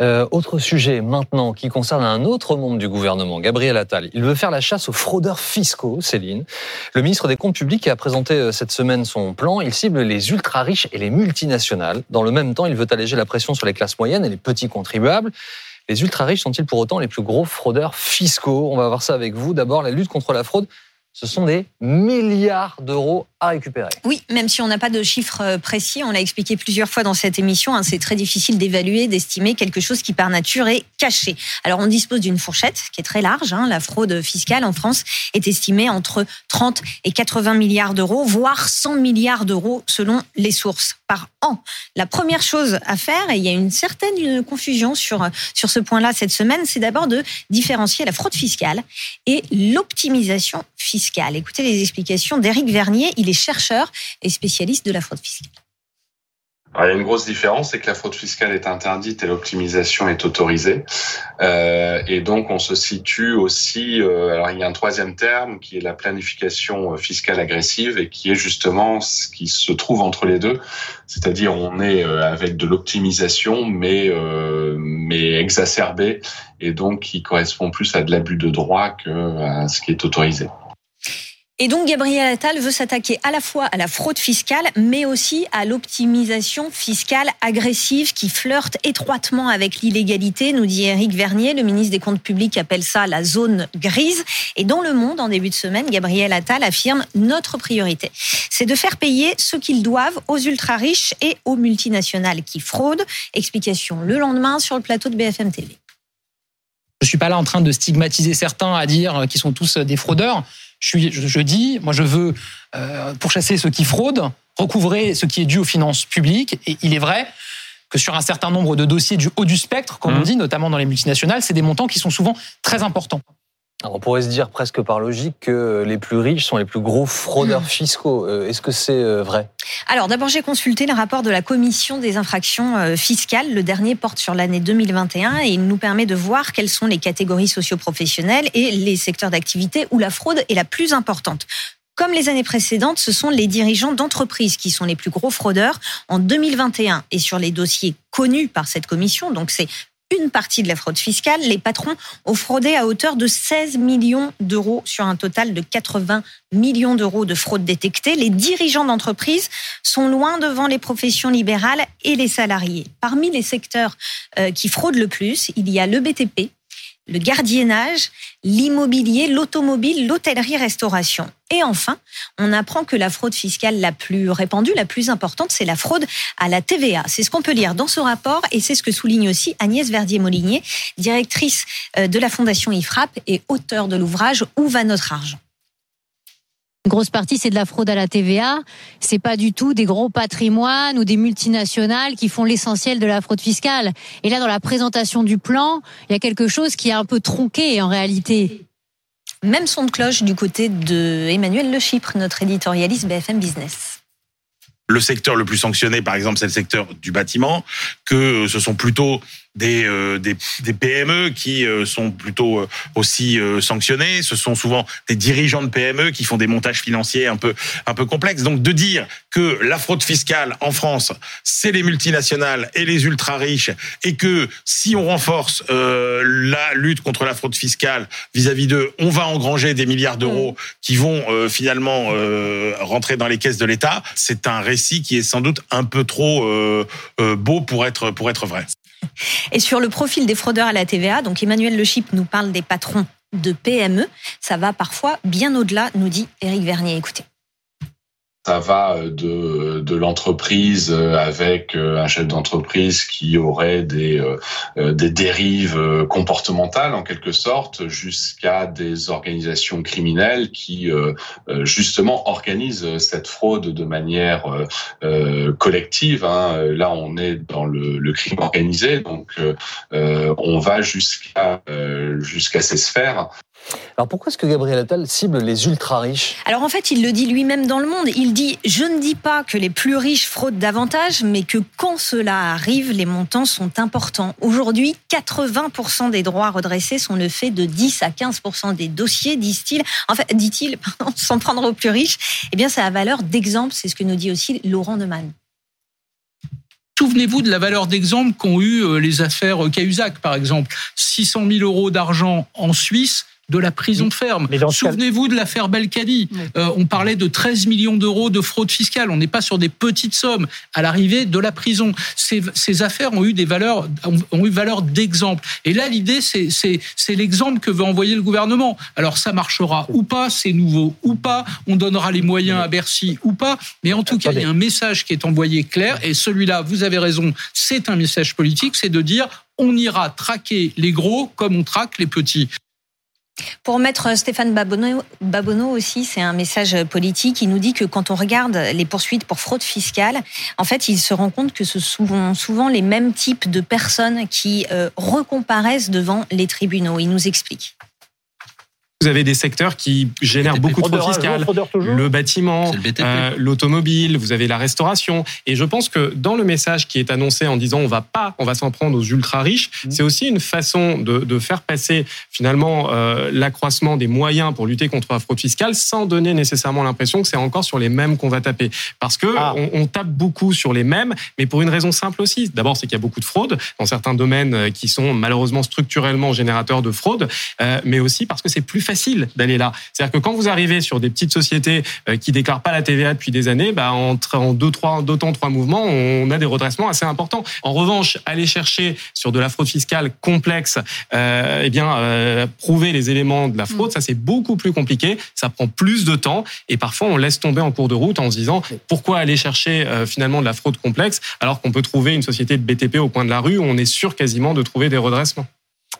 Euh, autre sujet maintenant qui concerne un autre membre du gouvernement, Gabriel Attal. Il veut faire la chasse aux fraudeurs fiscaux, Céline. Le ministre des Comptes publics a présenté euh, cette semaine son plan. Il cible les ultra-riches et les multinationales. Dans le même temps, il veut alléger la pression sur les classes moyennes et les petits contribuables. Les ultra-riches sont-ils pour autant les plus gros fraudeurs fiscaux? On va voir ça avec vous. D'abord, la lutte contre la fraude ce sont des milliards d'euros récupérer. Oui, même si on n'a pas de chiffres euh, précis, on l'a expliqué plusieurs fois dans cette émission, hein, c'est très difficile d'évaluer, d'estimer quelque chose qui par nature est caché. Alors on dispose d'une fourchette qui est très large. Hein, la fraude fiscale en France est estimée entre 30 et 80 milliards d'euros, voire 100 milliards d'euros selon les sources par an. La première chose à faire, et il y a une certaine confusion sur, sur ce point-là cette semaine, c'est d'abord de différencier la fraude fiscale et l'optimisation fiscale. Écoutez les explications d'Éric Vernier, il est chercheur et spécialiste de la fraude fiscale il y a une grosse différence, c'est que la fraude fiscale est interdite et l'optimisation est autorisée. Euh, et donc, on se situe aussi. Euh, alors, il y a un troisième terme qui est la planification fiscale agressive et qui est justement ce qui se trouve entre les deux. C'est-à-dire, on est euh, avec de l'optimisation, mais euh, mais exacerbée et donc qui correspond plus à de l'abus de droit que à ce qui est autorisé. Et donc Gabriel Attal veut s'attaquer à la fois à la fraude fiscale, mais aussi à l'optimisation fiscale agressive qui flirte étroitement avec l'illégalité, nous dit Éric Vernier. Le ministre des Comptes publics appelle ça la zone grise. Et dans le monde, en début de semaine, Gabriel Attal affirme notre priorité, c'est de faire payer ce qu'ils doivent aux ultra-riches et aux multinationales qui fraudent. Explication le lendemain sur le plateau de BFM TV. Je suis pas là en train de stigmatiser certains à dire qu'ils sont tous des fraudeurs je, dis, moi je veux euh, pourchasser ceux qui fraudent, recouvrer ce qui est dû aux finances publiques. Et il est vrai que sur un certain nombre de dossiers du haut du spectre, comme on mmh. dit, notamment dans les multinationales, c'est des montants qui sont souvent très importants on pourrait se dire presque par logique que les plus riches sont les plus gros fraudeurs hmm. fiscaux. Euh, est-ce que c'est euh, vrai? Alors d'abord, j'ai consulté le rapport de la Commission des infractions euh, fiscales. Le dernier porte sur l'année 2021 et il nous permet de voir quelles sont les catégories socioprofessionnelles et les secteurs d'activité où la fraude est la plus importante. Comme les années précédentes, ce sont les dirigeants d'entreprises qui sont les plus gros fraudeurs en 2021 et sur les dossiers connus par cette commission. Donc c'est une partie de la fraude fiscale. Les patrons ont fraudé à hauteur de 16 millions d'euros sur un total de 80 millions d'euros de fraude détectée. Les dirigeants d'entreprise sont loin devant les professions libérales et les salariés. Parmi les secteurs euh, qui fraudent le plus, il y a le BTP, le gardiennage, l'immobilier, l'automobile, l'hôtellerie-restauration. Et enfin, on apprend que la fraude fiscale la plus répandue, la plus importante, c'est la fraude à la TVA. C'est ce qu'on peut lire dans ce rapport et c'est ce que souligne aussi Agnès Verdier-Molinier, directrice euh, de la Fondation IFRAP et auteur de l'ouvrage Où va notre argent? Une grosse partie, c'est de la fraude à la TVA. C'est pas du tout des gros patrimoines ou des multinationales qui font l'essentiel de la fraude fiscale. Et là, dans la présentation du plan, il y a quelque chose qui est un peu tronqué en réalité. Même son de cloche du côté de Emmanuel Le Chypre, notre éditorialiste BFM Business le secteur le plus sanctionné, par exemple, c'est le secteur du bâtiment, que ce sont plutôt des, euh, des, des, PME qui euh, sont plutôt euh, aussi sanctionnés. Ce sont souvent des dirigeants de PME qui font des montages financiers un peu un peu complexes. Donc de dire que la fraude fiscale en France, c'est les multinationales et les ultra riches, et que si on renforce la lutte contre la fraude fiscale vis-à-vis d'eux, on va engranger des milliards d'euros qui vont finalement rentrer dans les caisses de l'État, c'est un récit qui est sans doute un peu trop beau pour être pour être vrai. Et sur le profil des fraudeurs à la TVA, donc Emmanuel Le Chip nous parle des patrons de PME. Ça va parfois bien au-delà, nous dit Éric Vernier. Écoutez. Ça va euh, de, de l'entreprise euh, avec euh, un chef d'entreprise qui aurait des, des dérives comportementales en quelque sorte jusqu'à des organisations criminelles qui justement organisent cette fraude de manière collective. Hein. Là, on est dans le, le crime organisé, donc on va jusqu'à jusqu'à ces sphères. Alors pourquoi est-ce que Gabriel Attal cible les ultra riches Alors en fait, il le dit lui-même dans le monde. Il dit Je ne dis pas que les plus riches fraudent davantage, mais que quand cela arrive, les montants sont importants. Aujourd'hui, 80% des droits redressés sont le fait de 10 à 15% des dossiers, disent-il. En fait, dit-il, sans prendre aux plus riches, eh bien, ça a valeur d'exemple. C'est ce que nous dit aussi Laurent Neumann Souvenez-vous de la valeur d'exemple qu'ont eu les affaires Cahuzac, par exemple. 600 000 euros d'argent en Suisse, de la prison ferme. Souvenez-vous de l'affaire Belkadi. Euh, on parlait de 13 millions d'euros de fraude fiscale. On n'est pas sur des petites sommes à l'arrivée de la prison. Ces, ces, affaires ont eu des valeurs, ont eu valeur d'exemple. Et là, l'idée, c'est l'exemple que veut envoyer le gouvernement. Alors, ça marchera ou pas, c'est nouveau ou pas, on donnera les moyens à Bercy ou pas. Mais en tout cas, il y a un message qui est envoyé clair. Et celui-là, vous avez raison, c'est un message politique, c'est de dire on ira traquer les gros comme on traque les petits. Pour mettre Stéphane Babonneau, aussi, c'est un message politique. Il nous dit que quand on regarde les poursuites pour fraude fiscale, en fait, il se rend compte que ce sont souvent les mêmes types de personnes qui euh, recomparaissent devant les tribunaux. Il nous explique. Vous avez des secteurs qui génèrent beaucoup de fraude fiscale. Le bâtiment, euh, l'automobile, vous avez la restauration. Et je pense que dans le message qui est annoncé en disant on va pas, on va s'en prendre aux ultra riches, mmh. c'est aussi une façon de, de faire passer finalement euh, l'accroissement des moyens pour lutter contre la fraude fiscale sans donner nécessairement l'impression que c'est encore sur les mêmes qu'on va taper. Parce que ah. on, on, tape beaucoup sur les mêmes, mais pour une raison simple aussi. D'abord, c'est qu'il y a beaucoup de fraude dans certains domaines euh, qui sont malheureusement structurellement générateurs de fraude, euh, mais aussi parce que c'est plus facile facile d'aller là. C'est-à-dire que quand vous arrivez sur des petites sociétés euh, qui déclarent pas la TVA depuis des années, bah, en, en deux, trois, deux temps, trois mouvements, on a des redressements assez importants. En revanche, aller chercher sur de la fraude fiscale complexe, euh, eh bien, euh, prouver les éléments de la fraude, mm. ça c'est beaucoup plus compliqué. Ça prend plus de temps et parfois on laisse tomber en cours de route en se disant pourquoi aller chercher euh, finalement de la fraude complexe alors qu'on peut trouver une société de BTP au coin de la rue où on est sûr quasiment de trouver des redressements.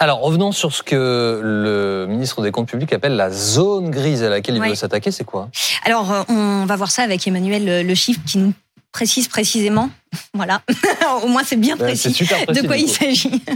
Alors, revenons sur ce que le ministre des Comptes publics appelle la zone grise à laquelle il veut s'attaquer. C'est quoi? Alors, euh, on va voir ça avec Emmanuel Le Chiffre qui nous précise précisément. Voilà. Au moins, c'est bien précis, de quoi il s'agit.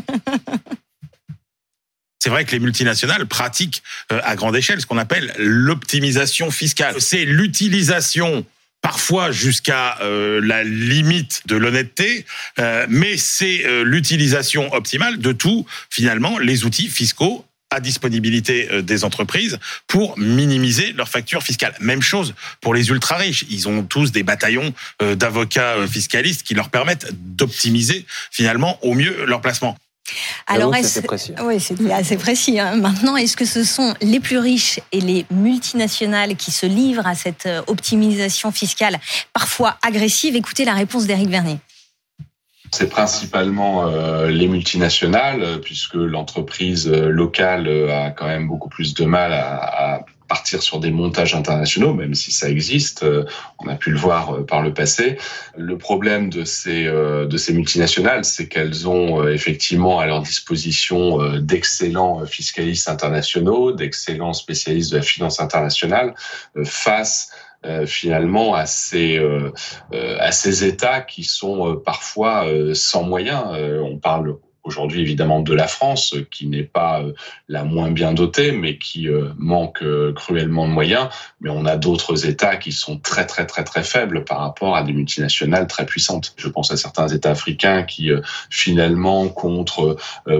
C'est vrai que les multinationales pratiquent euh, à grande échelle ce qu'on appelle l'optimisation fiscale. C'est l'utilisation parfois jusqu'à euh, la limite de l'honnêteté, euh, mais c'est euh, l'utilisation optimale de tous, finalement, les outils fiscaux à disponibilité des entreprises pour minimiser leurs factures fiscales. Même chose pour les ultra riches. Ils ont tous des bataillons d'avocats fiscalistes qui leur permettent d'optimiser finalement au mieux leur placement. Alors, c'est précis. Oui, c'est assez précis. Hein. Maintenant, est-ce que ce sont les plus riches et les multinationales qui se livrent à cette euh, optimisation fiscale parfois agressive? Écoutez la réponse d'Éric Vernet. C'est principalement euh, les multinationales, euh, puisque l'entreprise locale a quand même beaucoup plus de mal à partir sur des montages internationaux, même si ça existe. Euh, on a pu le voir euh, par le passé. Le problème de ces euh, de ces multinationales, c'est qu'elles ont effectivement à leur disposition d'excellents fiscalistes internationaux, d'excellents spécialistes de la finance internationale face finalement à ces à ces États qui sont parfois sans moyens. on parle aujourd'hui évidemment de la France, qui n'est pas euh, la moins bien dotée, mais qui euh, manque euh, cruellement de moyens. Mais on a d'autres États qui sont très très très très faibles par rapport à des multinationales très puissantes. Je pense à certains États africains qui finalement, contre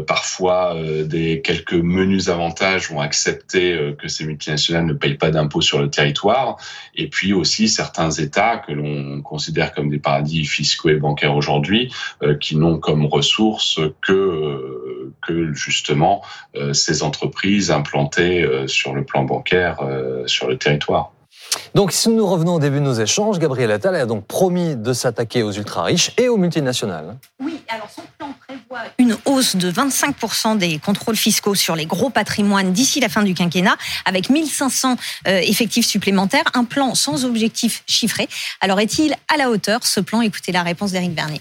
parfois des quelques menus avantages, vont accepter que ces multinationales ne payent pas d'impôts sur le territoire. Et puis aussi certains États que l'on considère comme des paradis fiscaux et bancaires aujourd'hui, qui n'ont comme ressources que euh, que, justement euh, ces entreprises implantées euh, sur le plan bancaire sur le territoire. Donc, si nous revenons au début de nos échanges, Gabriel Attal a donc promis de s'attaquer aux ultra-riches et aux multinationales. Oui, alors son plan prévoit une hausse de 25% des contrôles fiscaux sur les gros patrimoines d'ici la fin du quinquennat, avec 1500 effectifs supplémentaires, un plan sans objectif chiffré. Alors, est-il à la hauteur, ce plan Écoutez la réponse d'Éric Bernier.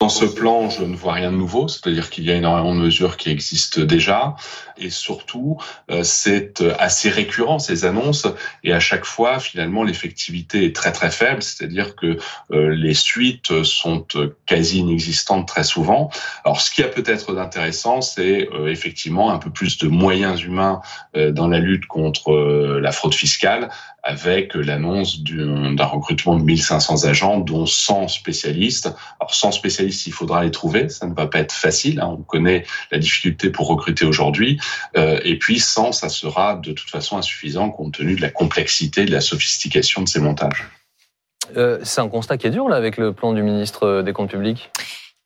Dans ce plan, je ne vois rien de nouveau, c'est-à-dire qu'il y a énormément de mesures qui existent déjà, et surtout, euh, c'est euh, assez récurrent ces annonces, et à chaque fois, finalement, l'effectivité est très très faible, c'est-à-dire que euh, les suites sont quasi inexistantes très souvent. Alors, ce qui a peut-être d'intéressant, c'est effectivement un peu plus de moyens humains dans la lutte contre la fraude fiscale, avec l'annonce d'un recrutement de 1500 agents, dont 100 spécialistes. Alors 100 spécialistes, il faudra les trouver, ça ne va pas être facile, hein. on connaît la difficulté pour recruter aujourd'hui, euh, et puis 100, ça sera de toute façon insuffisant compte tenu de la complexité, de la sophistication de ces montages. c'est un constat qui est dur là avec le plan du ministre des Comptes publics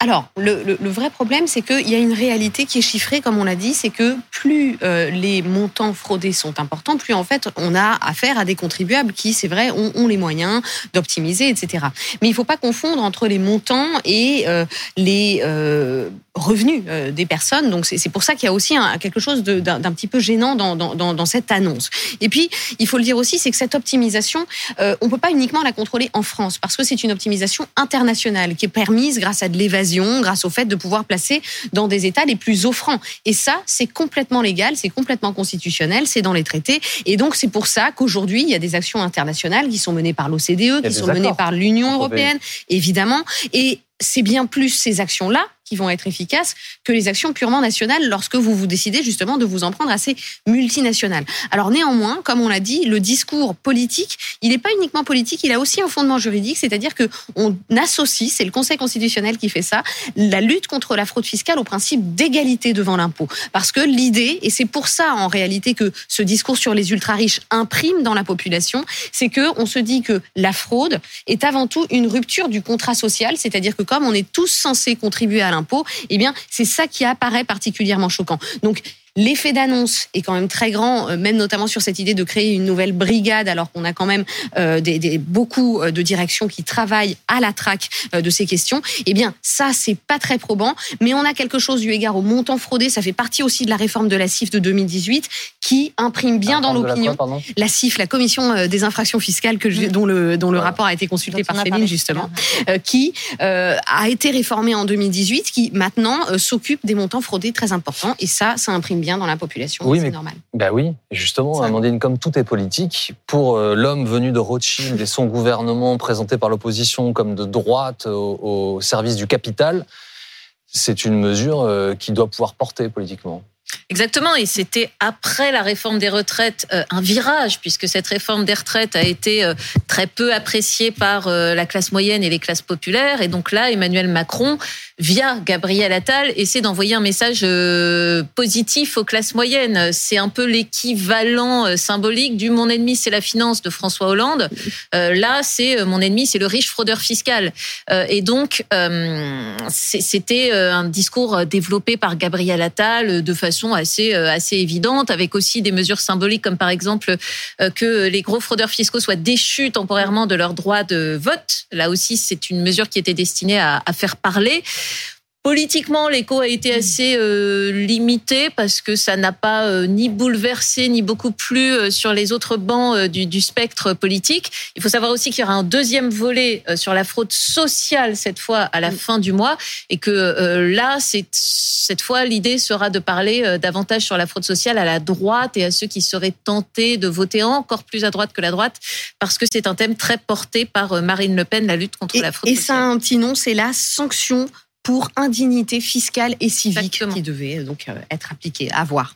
alors, le, vrai problème, c'est qu'il y a une réalité qui est chiffrée, comme on l'a dit, c'est que plus euh, les montants fraudés sont importants, plus en fait on a affaire à des contribuables qui, c'est vrai, ont, les moyens d'optimiser, etc. Mais il ne faut pas confondre entre les montants et euh, les euh, revenus des personnes. Donc c'est pour ça qu'il y a aussi quelque chose d'un petit peu gênant dans, dans, cette annonce. Et puis, il faut le dire aussi, c'est que cette optimisation, on ne peut pas uniquement la contrôler en France, parce que c'est une optimisation internationale qui est permise grâce à de l'évasion grâce au fait de pouvoir placer dans des États les plus offrants. Et ça, c'est complètement légal, c'est complètement constitutionnel, c'est dans les traités. Et donc, c'est pour ça qu'aujourd'hui, il y a des actions internationales qui sont menées par l'OCDE, qui sont menées par l'Union européenne, évidemment. Et c'est bien plus ces actions-là qui vont être efficaces que les actions purement nationales lorsque vous vous décidez justement de vous en prendre à ces multinationales. Alors néanmoins, comme on l'a dit, le discours politique, il n'est pas uniquement politique, il a aussi un fondement juridique, c'est-à-dire que on associe, c'est le Conseil constitutionnel qui fait ça, la lutte contre la fraude fiscale au principe d'égalité devant l'impôt. Parce que l'idée, et c'est pour ça en réalité que ce discours sur les ultra riches imprime dans la population, c'est que on se dit que la fraude est avant tout une rupture du contrat social, c'est-à-dire que on est tous censés contribuer à l'impôt, eh bien, c'est ça qui apparaît particulièrement choquant. Donc, L'effet d'annonce est quand même très grand, euh, même notamment sur cette idée de créer une nouvelle brigade, alors qu'on a quand même euh, beaucoup euh, de directions qui travaillent à la traque de ces questions. Eh bien, ça, c'est pas très probant, mais on a quelque chose eu égard au montant fraudé. Ça fait partie aussi de la réforme de la CIF de 2018 qui imprime bien dans l'opinion. La, CIF, la commission des infractions fiscales, que dont le dont le rapport a été consulté par Céline justement, qui a été réformée en 2018, qui maintenant s'occupe des montants fraudés très importants. Et ça, ça imprime bien dans la population. Oui, c'est normal. Bah oui, justement, Amandine, comme tout est politique, pour euh, l'homme venu de Rothschild et son gouvernement présenté par l'opposition comme de droite au, service du capital, c'est une mesure euh, qui doit pouvoir porter politiquement. Exactement, et c'était après la réforme des retraites euh, un virage, puisque cette réforme des retraites a été euh, très peu appréciée par euh, la classe moyenne et les classes populaires. Et donc là, Emmanuel Macron, via Gabriel Attal, essaie d'envoyer un message positif aux classes moyennes. C'est un peu l'équivalent symbolique du mon ennemi, c'est la finance de François Hollande. Là, c'est mon ennemi, c'est le riche fraudeur fiscal. Et donc, c'était un discours développé par Gabriel Attal de façon assez euh, assez évidente, avec aussi des mesures symboliques comme par exemple euh, que les gros fraudeurs fiscaux soient déchus temporairement de leur droit de vote. Là aussi, c'est une mesure qui était destinée à, à faire parler. Politiquement, l'écho a été assez euh, limité parce que ça n'a pas euh, ni bouleversé ni beaucoup plu euh, sur les autres bancs du, du, spectre politique. Il faut savoir aussi qu'il y aura un deuxième volet sur la fraude sociale cette fois à la fin du mois et que là, cette fois l'idée sera de parler davantage sur la fraude sociale à la droite et à ceux qui seraient tentés de voter encore plus à droite que la droite parce que c'est un thème très porté par Marine Le Pen, la lutte contre la fraude et sociale. Et ça a un petit nom, c'est la sanction pour indignité fiscale et civique qui devait donc euh, être appliquée. À voir.